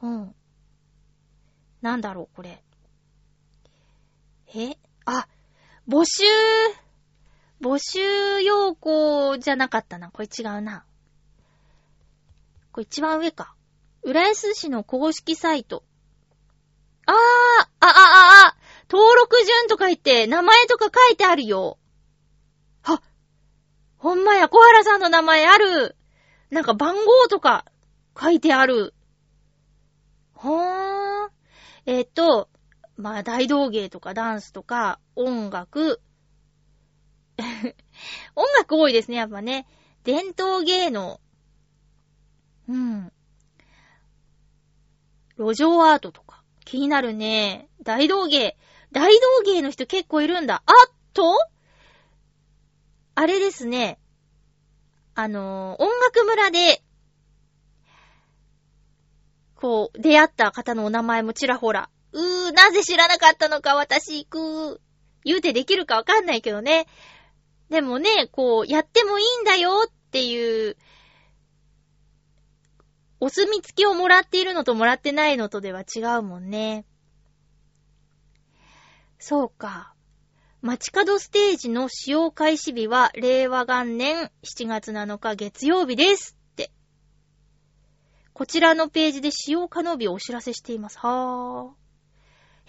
うん。なんだろう、これ。え？あ、募集、募集要項じゃなかったな。これ違うな。これ一番上か。浦安市の公式サイト。あー、あ、あ、あ、あ、登録順とか言って名前とか書いてあるよ。は、ほんまや、小原さんの名前ある。なんか番号とか書いてある。ほーん。えっ、と、まあ、大道芸とかダンスとか音楽。音楽多いですね、やっぱね。伝統芸能。うん。路上アートとか。気になるね。大道芸。大道芸の人結構いるんだ。あっとあれですね。あのー音楽村で、こう、出会った方のお名前もちらほら。うー、なぜ知らなかったのか私行、く。言うてできるかわかんないけどね。でもね、こう、やってもいいんだよっていう、お墨付きをもらっているのともらってないのとでは違うもんね。そうか。街角ステージの使用開始日は令和元年7月7日月曜日ですって。こちらのページで使用可能日をお知らせしています。は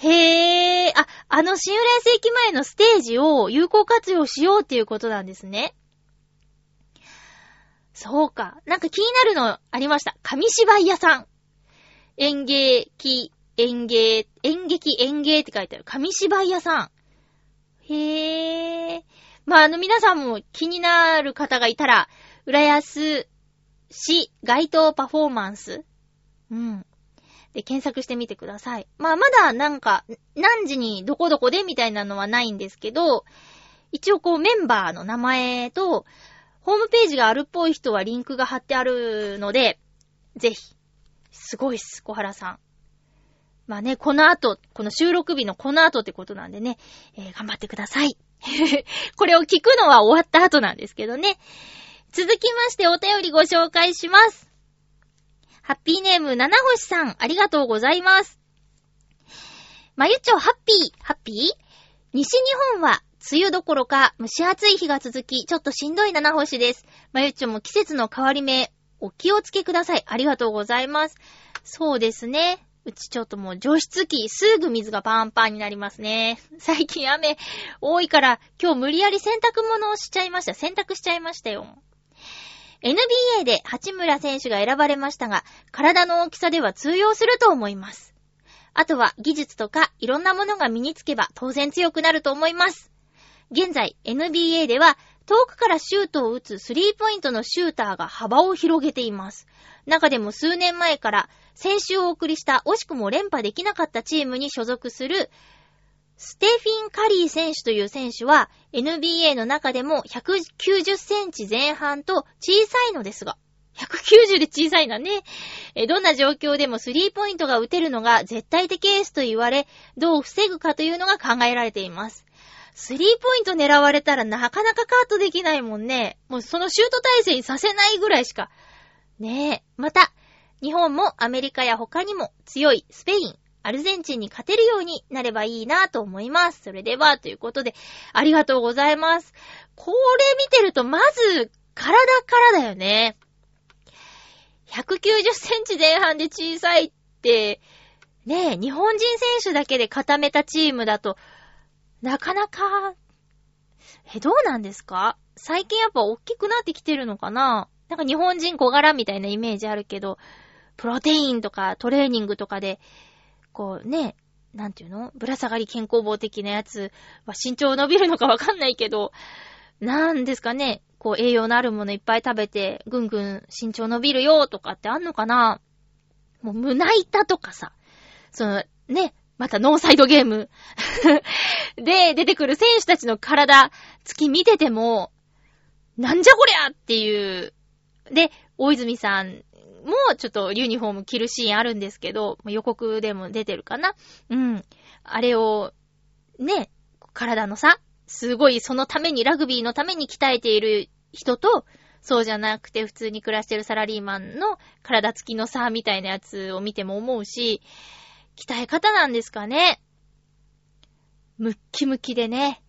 ぁ。へぇー。あ、あの新浦安駅前のステージを有効活用しようっていうことなんですね。そうか。なんか気になるのありました。紙芝居屋さん。演劇、演芸、演劇、演芸って書いてある。紙芝居屋さん。へぇー。まあ、あの皆さんも気になる方がいたら、浦安市街頭パフォーマンス。うん。で、検索してみてください。まあ、まだなんか、何時にどこどこでみたいなのはないんですけど、一応こうメンバーの名前と、ホームページがあるっぽい人はリンクが貼ってあるので、ぜひ。すごいっす、小原さん。まあね、この後、この収録日のこの後ってことなんでね、えー頑張ってください。これを聞くのは終わった後なんですけどね。続きましてお便りご紹介します。ハッピーネーム七星さん、ありがとうございます。まゆちょハッピー、ハッピー？西日本は梅雨どころか蒸し暑い日が続き、ちょっとしんどい七星です。まゆちょも季節の変わり目、お気をつけください。ありがとうございます。そうですね。うちちょっともう除湿機、すぐ水がパンパンになりますね。最近雨多いから、今日無理やり洗濯物をしちゃいました。洗濯しちゃいましたよ。NBA で八村選手が選ばれましたが、体の大きさでは通用すると思います。あとは技術とかいろんなものが身につけば当然強くなると思います。現在 NBA では遠くからシュートを打つスリーポイントのシューターが幅を広げています。中でも数年前から先週お送りした惜しくも連覇できなかったチームに所属するステフィン・カリー選手という選手は NBA の中でも190センチ前半と小さいのですが、190で小さいんだね。どんな状況でもスリーポイントが打てるのが絶対的エースと言われ、どう防ぐかというのが考えられています。スリーポイント狙われたらなかなかカットできないもんね。もうそのシュート体制にさせないぐらいしか。ねえ。また、日本もアメリカや他にも強いスペイン、アルゼンチンに勝てるようになればいいなと思います。それでは、ということで、ありがとうございます。これ見てると、まず、体からだよね。190センチ前半で小さいって、ねえ、日本人選手だけで固めたチームだと、なかなか、え、どうなんですか？最近やっぱ大きくなってきてるのかな？なんか日本人小柄みたいなイメージあるけど、プロテインとかトレーニングとかで、こうね、なんていうの？ぶら下がり健康棒的なやつは身長伸びるのかわかんないけど、なんですかね、こう栄養のあるものいっぱい食べて、ぐんぐん身長伸びるよとかってあんのかな？もう胸板とかさ、そのね、またノーサイドゲーム で出てくる選手たちの体つき見てても、なんじゃこりゃっていう。で、大泉さんもちょっとユニフォーム着るシーンあるんですけど、予告でも出てるかなうん。あれを、ね、体のさ、すごいそのために、ラグビーのために鍛えている人と、そうじゃなくて普通に暮らしてるサラリーマンの体つきの差みたいなやつを見ても思うし、鍛え方なんですかね。ムッキムキでね。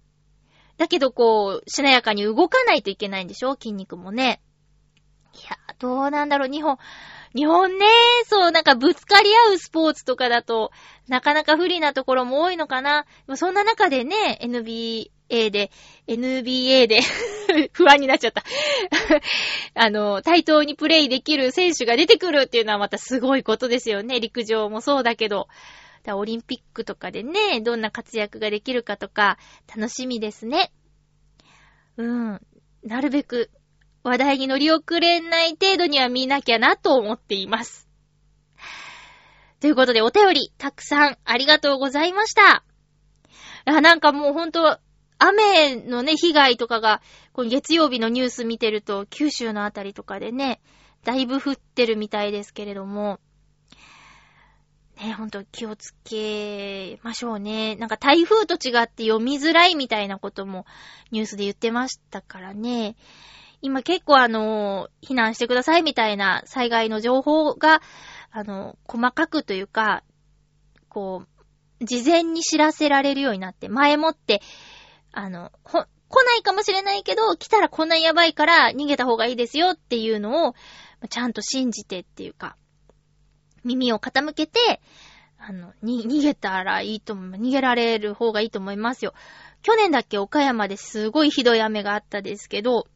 だけどこう、しなやかに動かないといけないんでしょ？筋肉もね。いや、どうなんだろう、日本。日本ね、そう、なんかぶつかり合うスポーツとかだと、なかなか不利なところも多いのかな。そんな中でね、NBA で、NBA で 不安になっちゃった あの、対等にプレイできる選手が出てくるっていうのはまたすごいことですよね。陸上もそうだけど。オリンピックとかでね、どんな活躍ができるかとか、楽しみですね。うん。なるべく話題に乗り遅れない程度には見なきゃなと思っています。ということで、お便り、たくさんありがとうございました。あ、なんかもうほんと、雨のね、被害とかが、この月曜日のニュース見てると、九州のあたりとかでね、だいぶ降ってるみたいですけれども、ね、ほんと気をつけましょうね。なんか台風と違って読みづらいみたいなこともニュースで言ってましたからね。今結構あの、避難してくださいみたいな災害の情報が、あの、細かくというか、こう、事前に知らせられるようになって、前もって、あの、ほ、来ないかもしれないけど、来たらこんなやばいから逃げた方がいいですよっていうのを、ちゃんと信じてっていうか、耳を傾けて、あの、に、逃げたらいいと思う。逃げられる方がいいと思いますよ。去年だっけ岡山ですごいひどい雨があったですけど、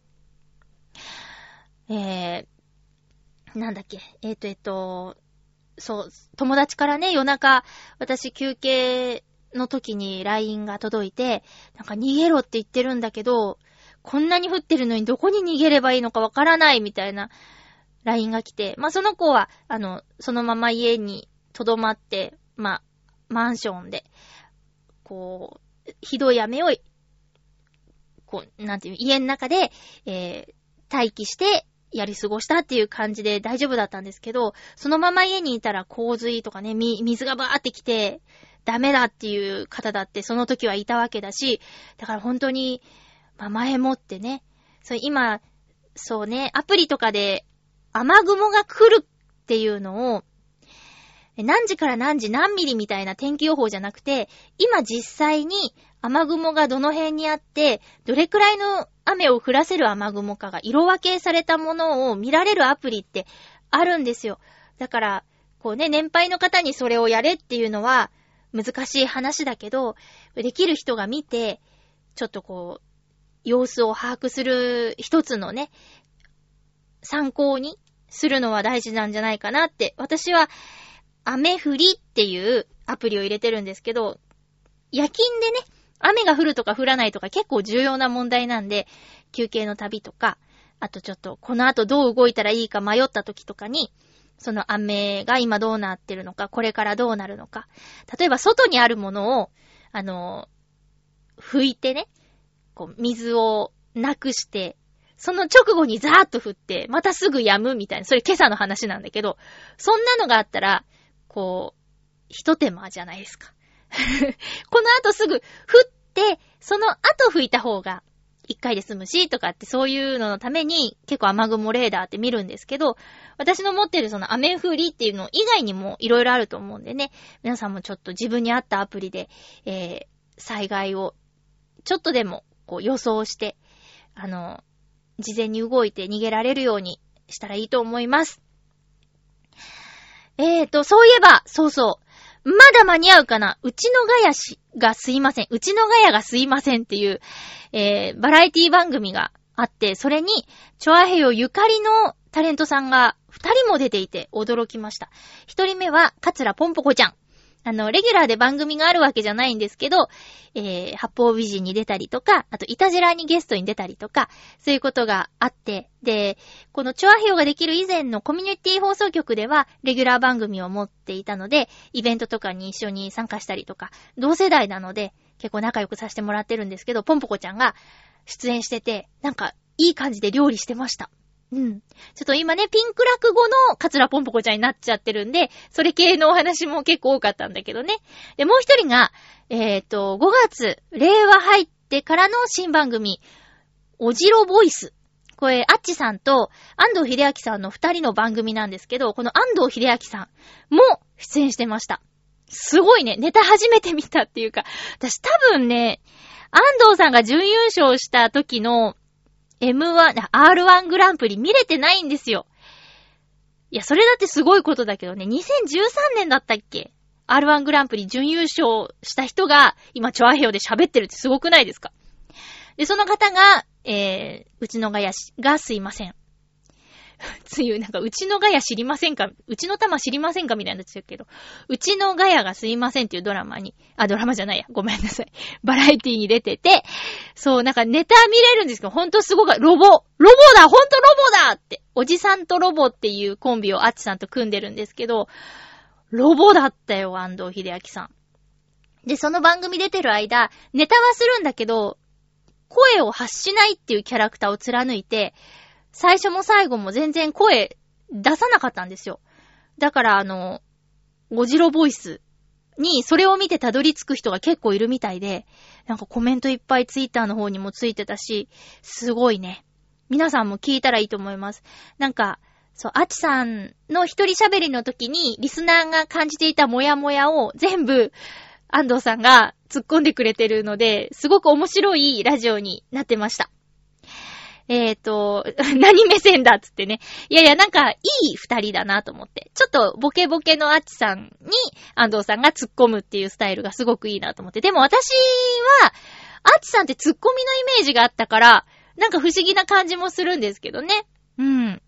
えー、なんだっけ、えっ、ー、と、えっ、ー、と、そう、友達からね、夜中、私休憩の時に LINE が届いて、なんか逃げろって言ってるんだけど、こんなに降ってるのにどこに逃げればいいのかわからないみたいな LINE が来て、まあ、その子は、あの、そのまま家に留まって、まあ、マンションで、こう、ひどい雨を、こう、なんていう、家の中で、えー、待機してやり過ごしたっていう感じで大丈夫だったんですけど、そのまま家にいたら洪水とかね、水がバーってきて、ダメだっていう方だってその時はいたわけだし、だから本当に、まあ、前もってね、そう今、そうね、アプリとかで雨雲が来るっていうのを、何時から何時何ミリみたいな天気予報じゃなくて、今実際に雨雲がどの辺にあって、どれくらいの雨を降らせる雨雲かが色分けされたものを見られるアプリってあるんですよ。だから、こうね、年配の方にそれをやれっていうのは難しい話だけど、できる人が見て、ちょっとこう、様子を把握する一つのね、参考にするのは大事なんじゃないかなって。私は、雨降りっていうアプリを入れてるんですけど、夜勤でね、雨が降るとか降らないとか結構重要な問題なんで、休憩の旅とか、あとちょっとこの後どう動いたらいいか迷った時とかに、その雨が今どうなってるのか、これからどうなるのか。例えば外にあるものを、あの、拭いてね、こう、水をなくして、その直後にザーッと降って、またすぐ止むみたいな、それ今朝の話なんだけど、そんなのがあったら、こう、一手間じゃないですか。この後すぐ降って、その後吹いた方が一回で済むし、とかってそういうののために結構雨雲レーダーって見るんですけど、私の持ってるその雨降りっていうの以外にも色々あると思うんでね、皆さんもちょっと自分に合ったアプリで、えー、災害をちょっとでもこう予想して、あの、事前に動いて逃げられるようにしたらいいと思います。えーと、そういえば、そうそう。まだ間に合うかな？うちのガヤし、がすいません。うちのガヤがすいませんっていう、えー、バラエティ番組があって、それに、チョアヘヨゆかりのタレントさんが二人も出ていて驚きました。一人目は、カツラポンポコちゃん。あの、レギュラーで番組があるわけじゃないんですけど、えー、八方美人に出たりとか、あと、イタジラにゲストに出たりとか、そういうことがあって、で、このチョアヘオができる以前のコミュニティ放送局では、レギュラー番組を持っていたので、イベントとかに一緒に参加したりとか、同世代なので、結構仲良くさせてもらってるんですけど、ポンポコちゃんが出演してて、なんか、いい感じで料理してました。うん。ちょっと今ね、ピンク落語のカツラポンポコちゃんになっちゃってるんで、それ系のお話も結構多かったんだけどね。で、もう一人が、えっ、ー、と、5月、令和入ってからの新番組、おじろボイス。これ、アッチさんと安藤秀明さんの二人の番組なんですけど、この安藤秀明さんも出演してました。すごいね、ネタ初めて見たっていうか、私多分ね、安藤さんが準優勝した時の M1、R1 グランプリ見れてないんですよ。いや、それだってすごいことだけどね、2013年だったっけ ?R1 グランプリ準優勝した人が、今、チョアヘヨで喋ってるってすごくないですか？で、その方が、えー、うちのがやし、がすいません。つゆ、なんか、うちのガヤ知りませんか？うちの玉知りませんかみたいになってるけど、うちのガヤがすいませんっていうドラマに、あ、ドラマじゃないや、ごめんなさい。バラエティに出てて、そう、なんかネタ見れるんですけど、ほんとすごく、ロボ、ロボだ!ほんとロボだって、おじさんとロボっていうコンビをあっちさんと組んでるんですけど、ロボだったよ、安藤秀明さん。で、その番組出てる間、ネタはするんだけど、声を発しないっていうキャラクターを貫いて、最初も最後も全然声出さなかったんですよ。だからあの、ゴジロボイスにそれを見てたどり着く人が結構いるみたいで、なんかコメントいっぱいツイッターの方にもついてたし、すごいね。皆さんも聞いたらいいと思います。なんか、そう、アチさんの一人喋りの時にリスナーが感じていたモヤモヤを全部安藤さんが突っ込んでくれてるので、すごく面白いラジオになってました。えっ、ー、と、何目線だっつってね。いやいや、なんか、いい二人だなと思って。ちょっと、ボケボケのアッチさんに、安藤さんが突っ込むっていうスタイルがすごくいいなと思って。でも私は、アッチさんって突っ込みのイメージがあったから、なんか不思議な感じもするんですけどね。うん。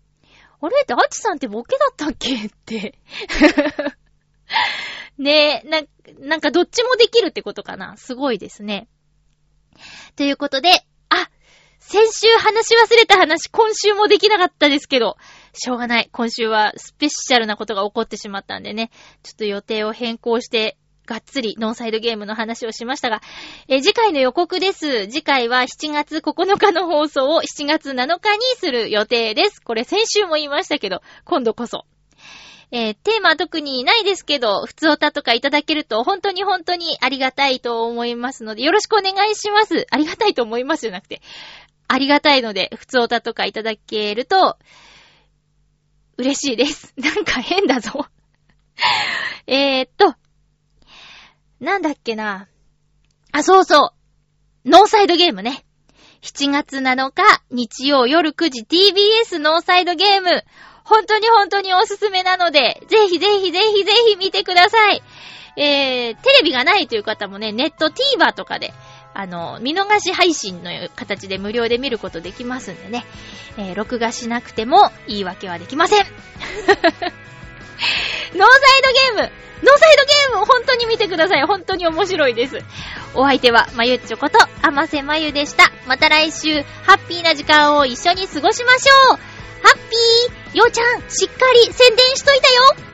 あれってアッチさんってボケだったっけって。ねえ、な、なんかどっちもできるってことかな。すごいですね。ということで、先週話し忘れた話、今週もできなかったですけど、しょうがない。今週はスペシャルなことが起こってしまったんでね、ちょっと予定を変更して、がっつりノンサイドゲームの話をしましたが、え次回の予告です。次回は7月9日の放送を7月7日にする予定です。これ先週も言いましたけど、今度こそ。えー、テーマは特にないですけど、普通歌とかいただけると本当に本当にありがたいと思いますので、よろしくお願いします。ありがたいと思いますじゃなくて、ありがたいので、普通おたとかいただけると、嬉しいです。なんか変だぞ えーっと、なんだっけな。あ、そうそう。ノーサイドゲームね。7月7日、日曜夜9時 TBS ノーサイドゲーム。本当に本当におすすめなので、ぜひぜひぜひぜひ見てください。えー、テレビがないという方もね、ネット TVer とかであの、見逃し配信の形で無料で見ることできますんでね、えー、録画しなくても言い訳はできません ノーサイドゲームノーサイドゲーム本当に見てください。本当に面白いです。お相手は、まゆっちょこと、あませまゆでした。また来週、ハッピーな時間を一緒に過ごしましょうハッピーようちゃん、しっかり宣伝しといたよ